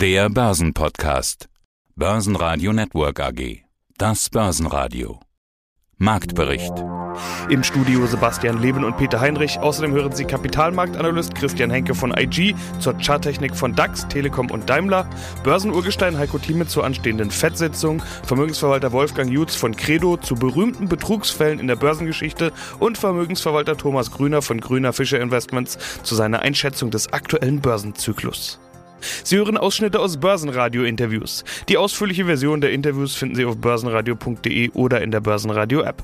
Der Börsenpodcast. Börsenradio Network AG. Das Börsenradio. Marktbericht. Im Studio Sebastian Leben und Peter Heinrich. Außerdem hören Sie Kapitalmarktanalyst Christian Henke von IG zur Charttechnik von DAX, Telekom und Daimler, Börsenurgestein Heiko Thieme zur anstehenden FED-Sitzung, Vermögensverwalter Wolfgang Jutz von Credo zu berühmten Betrugsfällen in der Börsengeschichte und Vermögensverwalter Thomas Grüner von Grüner Fischer Investments zu seiner Einschätzung des aktuellen Börsenzyklus. Sie hören Ausschnitte aus Börsenradio-Interviews. Die ausführliche Version der Interviews finden Sie auf börsenradio.de oder in der Börsenradio-App.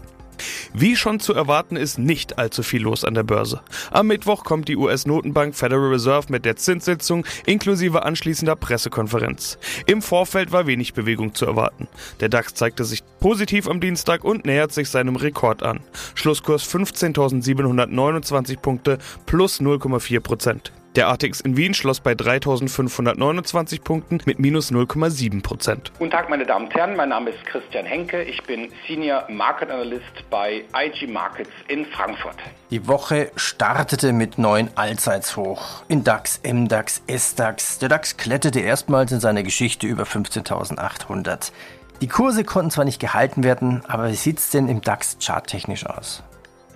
Wie schon zu erwarten ist nicht allzu viel los an der Börse. Am Mittwoch kommt die US-Notenbank Federal Reserve mit der Zinssitzung inklusive anschließender Pressekonferenz. Im Vorfeld war wenig Bewegung zu erwarten. Der DAX zeigte sich positiv am Dienstag und nähert sich seinem Rekord an. Schlusskurs 15.729 Punkte plus 0,4 Prozent. Der ATX in Wien schloss bei 3.529 Punkten mit minus 0,7 Prozent. Guten Tag, meine Damen und Herren. Mein Name ist Christian Henke. Ich bin Senior Market Analyst bei IG Markets in Frankfurt. Die Woche startete mit neuen Allzeitshoch. In DAX, MDAX, SDAX. Der DAX kletterte erstmals in seiner Geschichte über 15.800. Die Kurse konnten zwar nicht gehalten werden, aber wie sieht es denn im DAX charttechnisch aus?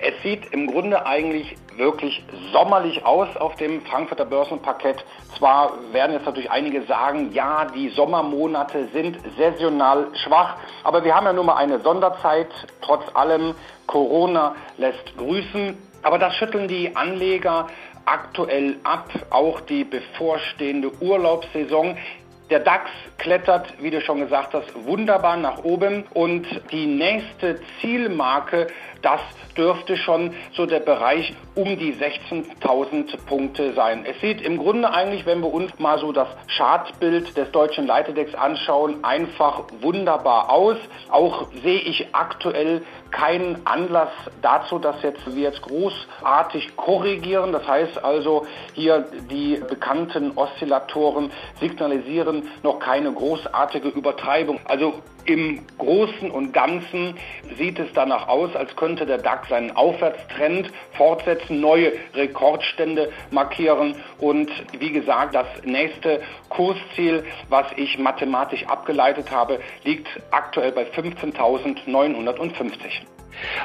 Es sieht im Grunde eigentlich wirklich sommerlich aus auf dem Frankfurter Börsenparkett. Zwar werden jetzt natürlich einige sagen, ja, die Sommermonate sind saisonal schwach, aber wir haben ja nun mal eine Sonderzeit. Trotz allem, Corona lässt grüßen. Aber das schütteln die Anleger aktuell ab. Auch die bevorstehende Urlaubssaison der DAX klettert, wie du schon gesagt hast, wunderbar nach oben und die nächste Zielmarke, das dürfte schon so der Bereich um die 16.000 Punkte sein. Es sieht im Grunde eigentlich, wenn wir uns mal so das Chartbild des deutschen Leitedecks anschauen, einfach wunderbar aus. Auch sehe ich aktuell keinen Anlass dazu, dass jetzt wir jetzt großartig korrigieren. Das heißt also, hier die bekannten Oszillatoren signalisieren noch keine großartige Übertreibung. Also im Großen und Ganzen sieht es danach aus, als könnte der DAX seinen Aufwärtstrend fortsetzen, neue Rekordstände markieren und wie gesagt, das nächste Kursziel, was ich mathematisch abgeleitet habe, liegt aktuell bei 15.950.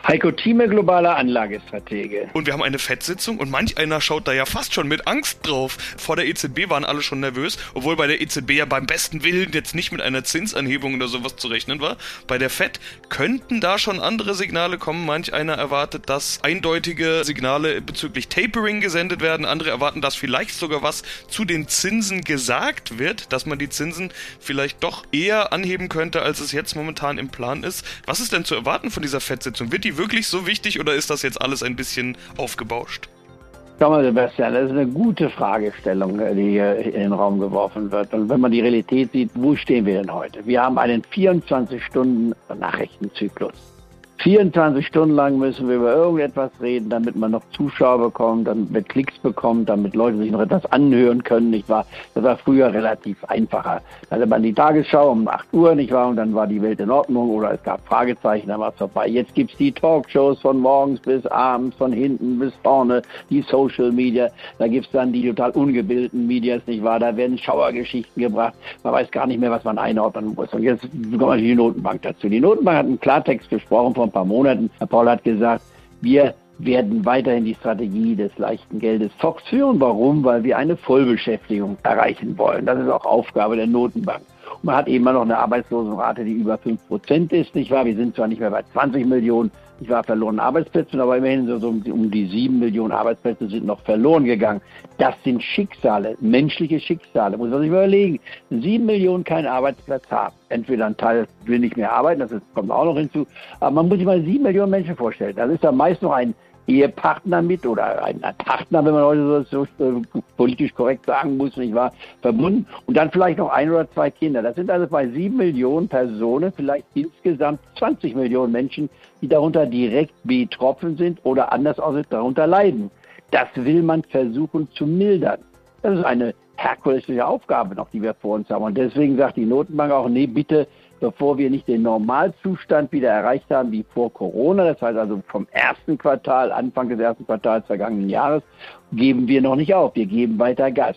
Heiko Thieme, globaler Anlagestratege. Und wir haben eine Fettsitzung und manch einer schaut da ja fast schon mit Angst drauf. Vor der EZB waren alle schon nervös, obwohl bei der EZB ja beim besten Willen jetzt nicht mit einer Zinsanhebung oder sowas zu rechnen war. Bei der FED könnten da schon andere Signale kommen. Manch einer erwartet, dass eindeutige Signale bezüglich Tapering gesendet werden. Andere erwarten, dass vielleicht sogar was zu den Zinsen gesagt wird, dass man die Zinsen vielleicht doch eher anheben könnte, als es jetzt momentan im Plan ist. Was ist denn zu erwarten von dieser FED-Sitzung? Wird die wirklich so wichtig oder ist das jetzt alles ein bisschen aufgebauscht? Schau mal, Sebastian, das ist eine gute Fragestellung, die hier in den Raum geworfen wird. Und wenn man die Realität sieht, wo stehen wir denn heute? Wir haben einen 24-Stunden-Nachrichtenzyklus. 24 Stunden lang müssen wir über irgendetwas reden, damit man noch Zuschauer bekommt, damit Klicks bekommt, damit Leute sich noch etwas anhören können, nicht wahr? Das war früher relativ einfacher. Da hatte man die Tagesschau um 8 Uhr, nicht wahr? Und dann war die Welt in Ordnung oder es gab Fragezeichen, dann war es vorbei. Jetzt gibt's die Talkshows von morgens bis abends, von hinten bis vorne, die Social Media. Da gibt's dann die total ungebildeten Medias, nicht wahr? Da werden Schauergeschichten gebracht. Man weiß gar nicht mehr, was man einordnen muss. Und jetzt kommt die Notenbank dazu. Die Notenbank hat einen Klartext gesprochen von paar Monaten. Herr Paul hat gesagt, wir werden weiterhin die Strategie des leichten Geldes fortführen. Warum? Weil wir eine Vollbeschäftigung erreichen wollen. Das ist auch Aufgabe der Notenbank. Und man hat immer noch eine Arbeitslosenrate, die über 5% ist, nicht wahr? Wir sind zwar nicht mehr bei 20 Millionen, ich war verloren Arbeitsplätze, aber immerhin so um, um die sieben Millionen Arbeitsplätze sind noch verloren gegangen. Das sind Schicksale, menschliche Schicksale. Muss man sich überlegen. Sieben Millionen keinen Arbeitsplatz haben. Entweder ein Teil will nicht mehr arbeiten, das kommt auch noch hinzu. Aber man muss sich mal sieben Millionen Menschen vorstellen. Das ist ja meist noch ein Ehepartner mit oder ein Partner, wenn man heute so, so politisch korrekt sagen muss, nicht wahr, verbunden und dann vielleicht noch ein oder zwei Kinder. Das sind also bei sieben Millionen Personen vielleicht insgesamt 20 Millionen Menschen, die darunter direkt betroffen sind oder anders aus darunter leiden. Das will man versuchen zu mildern. Das ist eine herkulesische Aufgabe noch, die wir vor uns haben. Und deswegen sagt die Notenbank auch, nee, bitte bevor wir nicht den Normalzustand wieder erreicht haben wie vor Corona, das heißt also vom ersten Quartal, Anfang des ersten Quartals vergangenen Jahres, geben wir noch nicht auf. Wir geben weiter Gas.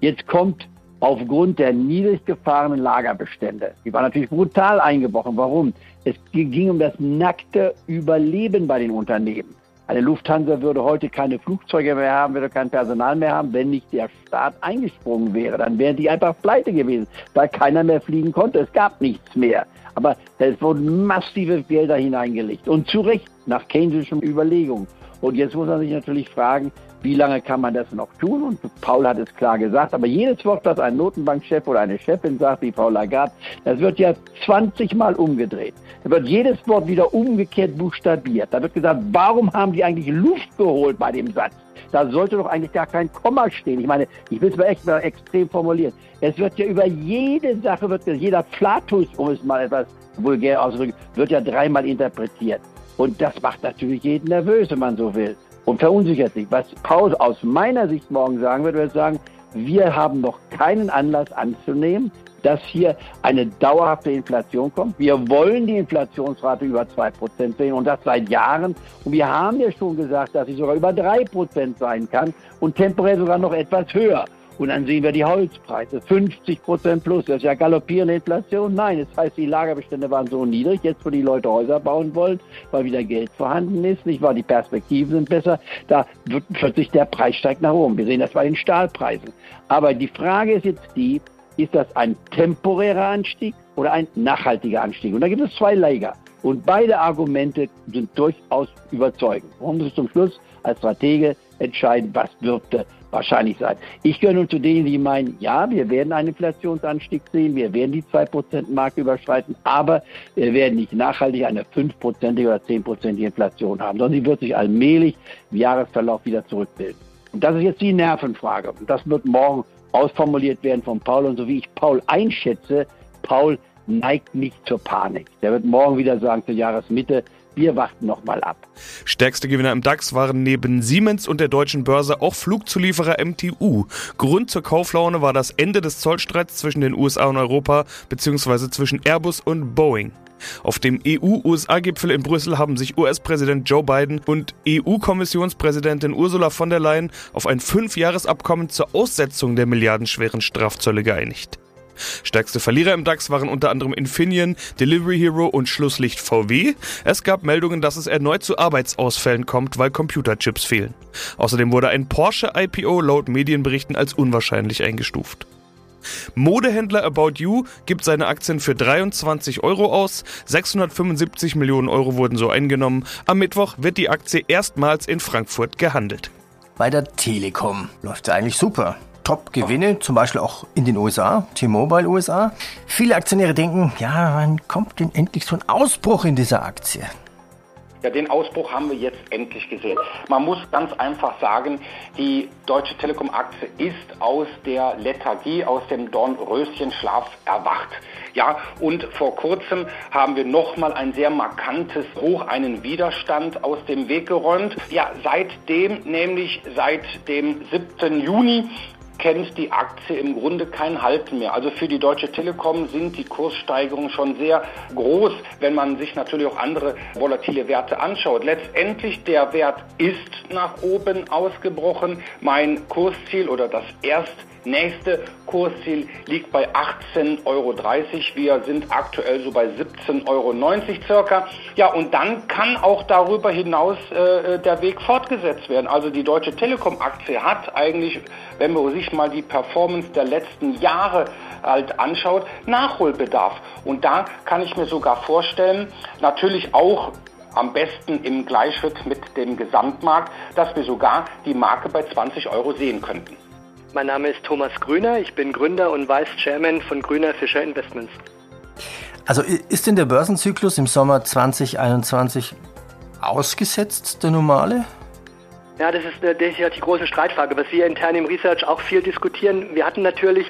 Jetzt kommt aufgrund der niedrig gefahrenen Lagerbestände. Die waren natürlich brutal eingebrochen. Warum? Es ging um das nackte Überleben bei den Unternehmen. Eine Lufthansa würde heute keine Flugzeuge mehr haben, würde kein Personal mehr haben, wenn nicht der Staat eingesprungen wäre. Dann wären die einfach pleite gewesen, weil keiner mehr fliegen konnte. Es gab nichts mehr. Aber es wurden massive Gelder hineingelegt. Und zu Recht, nach keynesischem Überlegungen. Und jetzt muss man sich natürlich fragen, wie lange kann man das noch tun? Und Paul hat es klar gesagt, aber jedes Wort, das ein Notenbankchef oder eine Chefin sagt, wie Paul Lagarde, das wird ja 20 Mal umgedreht. Da wird jedes Wort wieder umgekehrt buchstabiert. Da wird gesagt, warum haben die eigentlich Luft geholt bei dem Satz? Da sollte doch eigentlich gar kein Komma stehen. Ich meine, ich will es mal echt mal extrem formulieren. Es wird ja über jede Sache, wird jeder Flatus, um es mal etwas vulgär auszudrücken, wird ja dreimal interpretiert. Und das macht natürlich jeden nervös, wenn man so will. Und verunsichert sich. Was Paul aus meiner Sicht morgen sagen wird, wird sagen, wir haben noch keinen Anlass anzunehmen, dass hier eine dauerhafte Inflation kommt. Wir wollen die Inflationsrate über 2% sehen und das seit Jahren. Und wir haben ja schon gesagt, dass sie sogar über 3% sein kann und temporär sogar noch etwas höher. Und dann sehen wir die Holzpreise, 50 Prozent plus. Das ist ja galoppierende Inflation. Nein, das heißt, die Lagerbestände waren so niedrig, jetzt wo die Leute Häuser bauen wollen, weil wieder Geld vorhanden ist, nicht wahr? Die Perspektiven sind besser. Da wird plötzlich der Preis steigt nach oben. Wir sehen das bei den Stahlpreisen. Aber die Frage ist jetzt die, ist das ein temporärer Anstieg oder ein nachhaltiger Anstieg? Und da gibt es zwei Lager. Und beide Argumente sind durchaus überzeugend. Warum muss es zum Schluss als Stratege entscheiden, was wird wahrscheinlich sein. Ich gehöre nun zu denen, die meinen, ja, wir werden einen Inflationsanstieg sehen, wir werden die 2%-Marke überschreiten, aber wir werden nicht nachhaltig eine 5%ige oder 10%ige Inflation haben, sondern sie wird sich allmählich im Jahresverlauf wieder zurückbilden. Und das ist jetzt die Nervenfrage. Und das wird morgen ausformuliert werden von Paul. Und so wie ich Paul einschätze, Paul neigt nicht zur Panik. Der wird morgen wieder sagen, zur Jahresmitte, wir warten noch mal ab. Stärkste Gewinner im DAX waren neben Siemens und der deutschen Börse auch Flugzulieferer MTU. Grund zur Kauflaune war das Ende des Zollstreits zwischen den USA und Europa bzw. zwischen Airbus und Boeing. Auf dem EU-USA-Gipfel in Brüssel haben sich US-Präsident Joe Biden und EU-Kommissionspräsidentin Ursula von der Leyen auf ein Fünfjahresabkommen zur Aussetzung der milliardenschweren Strafzölle geeinigt. Stärkste Verlierer im DAX waren unter anderem Infineon, Delivery Hero und Schlusslicht VW. Es gab Meldungen, dass es erneut zu Arbeitsausfällen kommt, weil Computerchips fehlen. Außerdem wurde ein Porsche IPO laut Medienberichten als unwahrscheinlich eingestuft. Modehändler About You gibt seine Aktien für 23 Euro aus. 675 Millionen Euro wurden so eingenommen. Am Mittwoch wird die Aktie erstmals in Frankfurt gehandelt. Bei der Telekom läuft es eigentlich super. Top-Gewinne, zum Beispiel auch in den USA, T-Mobile USA. Viele Aktionäre denken, ja, wann kommt denn endlich so ein Ausbruch in dieser Aktie? Ja, den Ausbruch haben wir jetzt endlich gesehen. Man muss ganz einfach sagen, die Deutsche Telekom-Aktie ist aus der Lethargie, aus dem Dornröschenschlaf erwacht. Ja, und vor kurzem haben wir nochmal ein sehr markantes Hoch, einen Widerstand aus dem Weg geräumt. Ja, seitdem, nämlich seit dem 7. Juni, kennt die Aktie im Grunde kein Halten mehr. Also für die Deutsche Telekom sind die Kurssteigerungen schon sehr groß, wenn man sich natürlich auch andere volatile Werte anschaut. Letztendlich der Wert ist nach oben ausgebrochen. Mein Kursziel oder das erst Nächste Kursziel liegt bei 18,30 Euro. Wir sind aktuell so bei 17,90 Euro circa. Ja, und dann kann auch darüber hinaus äh, der Weg fortgesetzt werden. Also die Deutsche Telekom-Aktie hat eigentlich, wenn man sich mal die Performance der letzten Jahre halt anschaut, Nachholbedarf. Und da kann ich mir sogar vorstellen, natürlich auch am besten im Gleichschritt mit dem Gesamtmarkt, dass wir sogar die Marke bei 20 Euro sehen könnten. Mein Name ist Thomas Grüner, ich bin Gründer und Vice Chairman von Grüner Fischer Investments. Also ist denn der Börsenzyklus im Sommer 2021 ausgesetzt, der normale? Ja, das ist, das ist ja die große Streitfrage, was wir intern im Research auch viel diskutieren. Wir hatten natürlich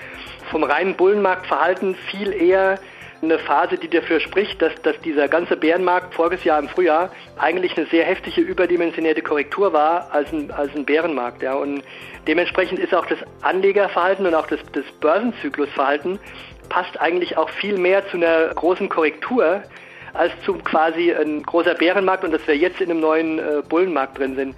vom reinen Bullenmarktverhalten viel eher eine Phase, die dafür spricht, dass, dass dieser ganze Bärenmarkt voriges Jahr im Frühjahr eigentlich eine sehr heftige überdimensionierte Korrektur war als ein, als ein Bärenmarkt. Ja. Und dementsprechend ist auch das Anlegerverhalten und auch das, das Börsenzyklusverhalten passt eigentlich auch viel mehr zu einer großen Korrektur als zu quasi ein großer Bärenmarkt und dass wir jetzt in einem neuen äh, Bullenmarkt drin sind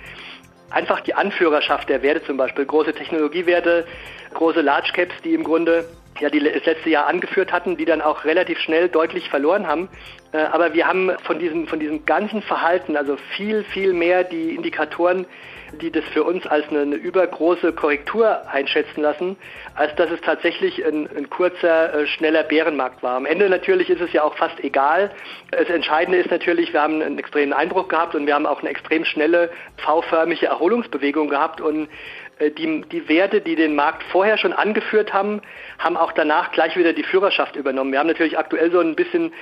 einfach die Anführerschaft der Werte zum Beispiel, große Technologiewerte, große Large Caps, die im Grunde ja, die das letzte Jahr angeführt hatten, die dann auch relativ schnell deutlich verloren haben. Äh, aber wir haben von diesem, von diesem ganzen Verhalten, also viel, viel mehr die Indikatoren, die das für uns als eine, eine übergroße Korrektur einschätzen lassen, als dass es tatsächlich ein, ein kurzer, äh, schneller Bärenmarkt war. Am Ende natürlich ist es ja auch fast egal. Das Entscheidende ist natürlich, wir haben einen extremen Einbruch gehabt und wir haben auch eine extrem schnelle V-förmige Erholungsbewegung gehabt und äh, die, die Werte, die den Markt vorher schon angeführt haben, haben auch danach gleich wieder die Führerschaft übernommen. Wir haben natürlich aktuell so ein bisschen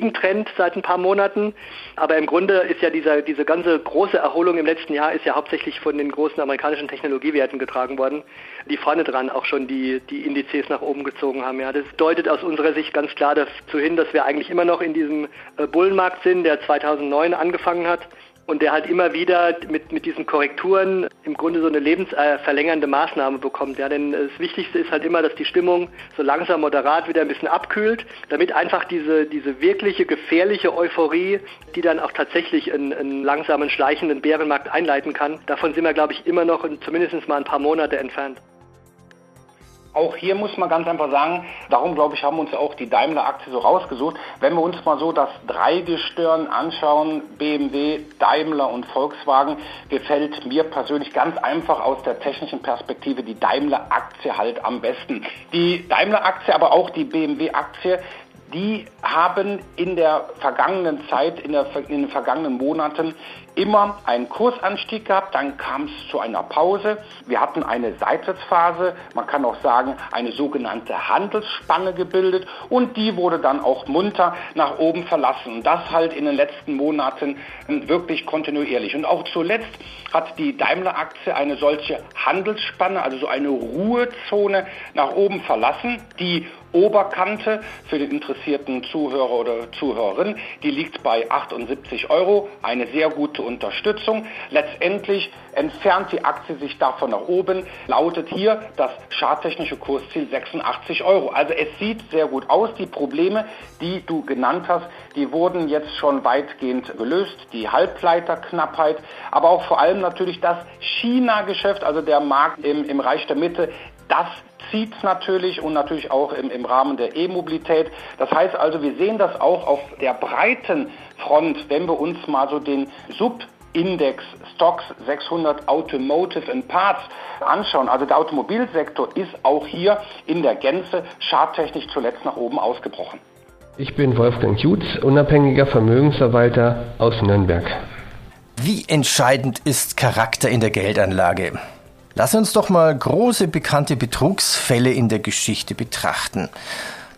Value-Gegentrend seit ein paar Monaten, aber im Grunde ist ja dieser, diese ganze große Erholung im letzten Jahr ist ja hauptsächlich von den großen amerikanischen Technologiewerten getragen worden, die vorne dran auch schon die, die Indizes nach oben gezogen haben. Ja, das deutet aus unserer Sicht ganz klar dazu hin, dass wir eigentlich immer noch in diesem äh, Bullenmarkt sind, der 2009 angefangen hat und der halt immer wieder mit, mit diesen Korrekturen im Grunde so eine lebensverlängernde Maßnahme bekommt. Ja, denn das Wichtigste ist halt immer, dass die Stimmung so langsam moderat wieder ein bisschen abkühlt, damit einfach diese, diese wirkliche gefährliche Euphorie, die dann auch tatsächlich einen, einen langsamen, schleichenden Bärenmarkt einleiten kann, davon sind wir, glaube ich, immer noch zumindest mal ein paar Monate entfernt. Auch hier muss man ganz einfach sagen, darum glaube ich, haben uns auch die Daimler-Aktie so rausgesucht. Wenn wir uns mal so das Dreigestirn anschauen, BMW, Daimler und Volkswagen, gefällt mir persönlich ganz einfach aus der technischen Perspektive die Daimler-Aktie halt am besten. Die Daimler-Aktie, aber auch die BMW-Aktie, die haben in der vergangenen Zeit, in, der, in, den vergangenen Monaten immer einen Kursanstieg gehabt, dann kam es zu einer Pause. Wir hatten eine Seitwärtsphase, man kann auch sagen, eine sogenannte Handelsspanne gebildet und die wurde dann auch munter nach oben verlassen. Und das halt in den letzten Monaten ähm, wirklich kontinuierlich. Und auch zuletzt hat die Daimler-Aktie eine solche Handelsspanne, also so eine Ruhezone nach oben verlassen, die Oberkante für den interessierten Zuhörer oder Zuhörerin, die liegt bei 78 Euro, eine sehr gute Unterstützung. Letztendlich entfernt die Aktie sich davon nach oben, lautet hier das charttechnische Kursziel 86 Euro. Also es sieht sehr gut aus. Die Probleme, die du genannt hast, die wurden jetzt schon weitgehend gelöst. Die Halbleiterknappheit, aber auch vor allem natürlich das China-Geschäft, also der Markt im, im Reich der Mitte, das zieht natürlich und natürlich auch im, im Rahmen der E-Mobilität. Das heißt also, wir sehen das auch auf der breiten Front, wenn wir uns mal so den Sub Index Stocks 600 Automotive and Parts anschauen. Also der Automobilsektor ist auch hier in der Gänze charttechnisch zuletzt nach oben ausgebrochen. Ich bin Wolfgang Jutz, unabhängiger Vermögensverwalter aus Nürnberg. Wie entscheidend ist Charakter in der Geldanlage? Lass uns doch mal große bekannte Betrugsfälle in der Geschichte betrachten.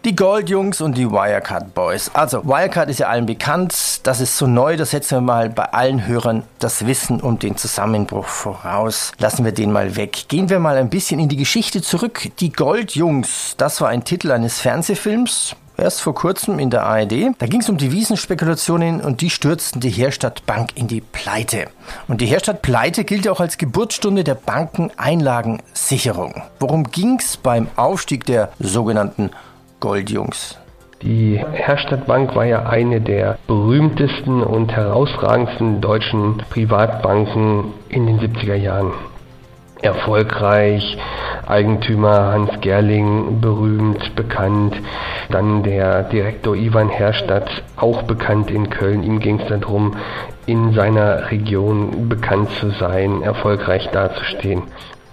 Die Goldjungs und die Wirecard Boys. Also Wirecard ist ja allen bekannt. Das ist so neu. Da setzen wir mal bei allen Hörern das Wissen um den Zusammenbruch voraus. Lassen wir den mal weg. Gehen wir mal ein bisschen in die Geschichte zurück. Die Goldjungs. Das war ein Titel eines Fernsehfilms erst vor kurzem in der ARD. Da ging es um Devisenspekulationen und die stürzten die Herstadt Bank in die Pleite. Und die Herstadt Pleite gilt auch als Geburtsstunde der Bankeneinlagensicherung. Worum ging es beim Aufstieg der sogenannten Goldjungs? Die Herstadt Bank war ja eine der berühmtesten und herausragendsten deutschen Privatbanken in den 70er Jahren erfolgreich. Eigentümer Hans Gerling berühmt, bekannt. Dann der Direktor Ivan Herstadt, auch bekannt in Köln. Ihm ging es darum, in seiner Region bekannt zu sein, erfolgreich dazustehen.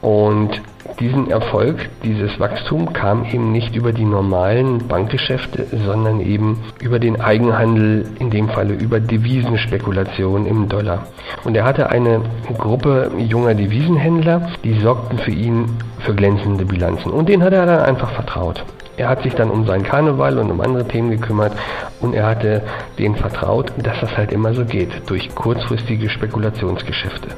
Und diesen Erfolg, dieses Wachstum kam eben nicht über die normalen Bankgeschäfte, sondern eben über den Eigenhandel, in dem Falle über Devisenspekulation im Dollar. Und er hatte eine Gruppe junger Devisenhändler, die sorgten für ihn für glänzende Bilanzen. Und denen hat er dann einfach vertraut. Er hat sich dann um seinen Karneval und um andere Themen gekümmert und er hatte denen vertraut, dass das halt immer so geht, durch kurzfristige Spekulationsgeschäfte.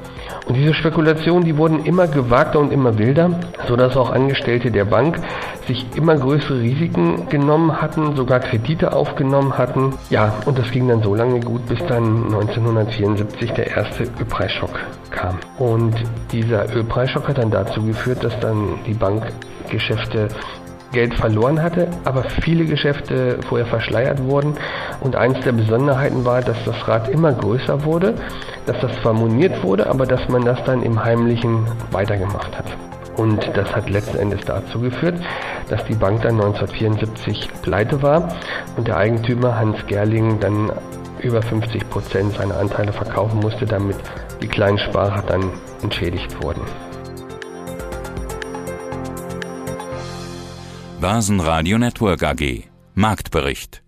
Und diese Spekulationen, die wurden immer gewagter und immer wilder, sodass auch Angestellte der Bank sich immer größere Risiken genommen hatten, sogar Kredite aufgenommen hatten. Ja, und das ging dann so lange gut, bis dann 1974 der erste Ölpreisschock kam. Und dieser Ölpreisschock hat dann dazu geführt, dass dann die Bankgeschäfte Geld verloren hatte, aber viele Geschäfte vorher verschleiert wurden. Und eins der Besonderheiten war, dass das Rad immer größer wurde, dass das zwar moniert wurde, aber dass man das dann im Heimlichen weitergemacht hat. Und das hat letzten Endes dazu geführt, dass die Bank dann 1974 pleite war und der Eigentümer Hans Gerling dann über 50 Prozent seiner Anteile verkaufen musste, damit die kleinen Sparer dann entschädigt wurden. Börsenradio Network AG Marktbericht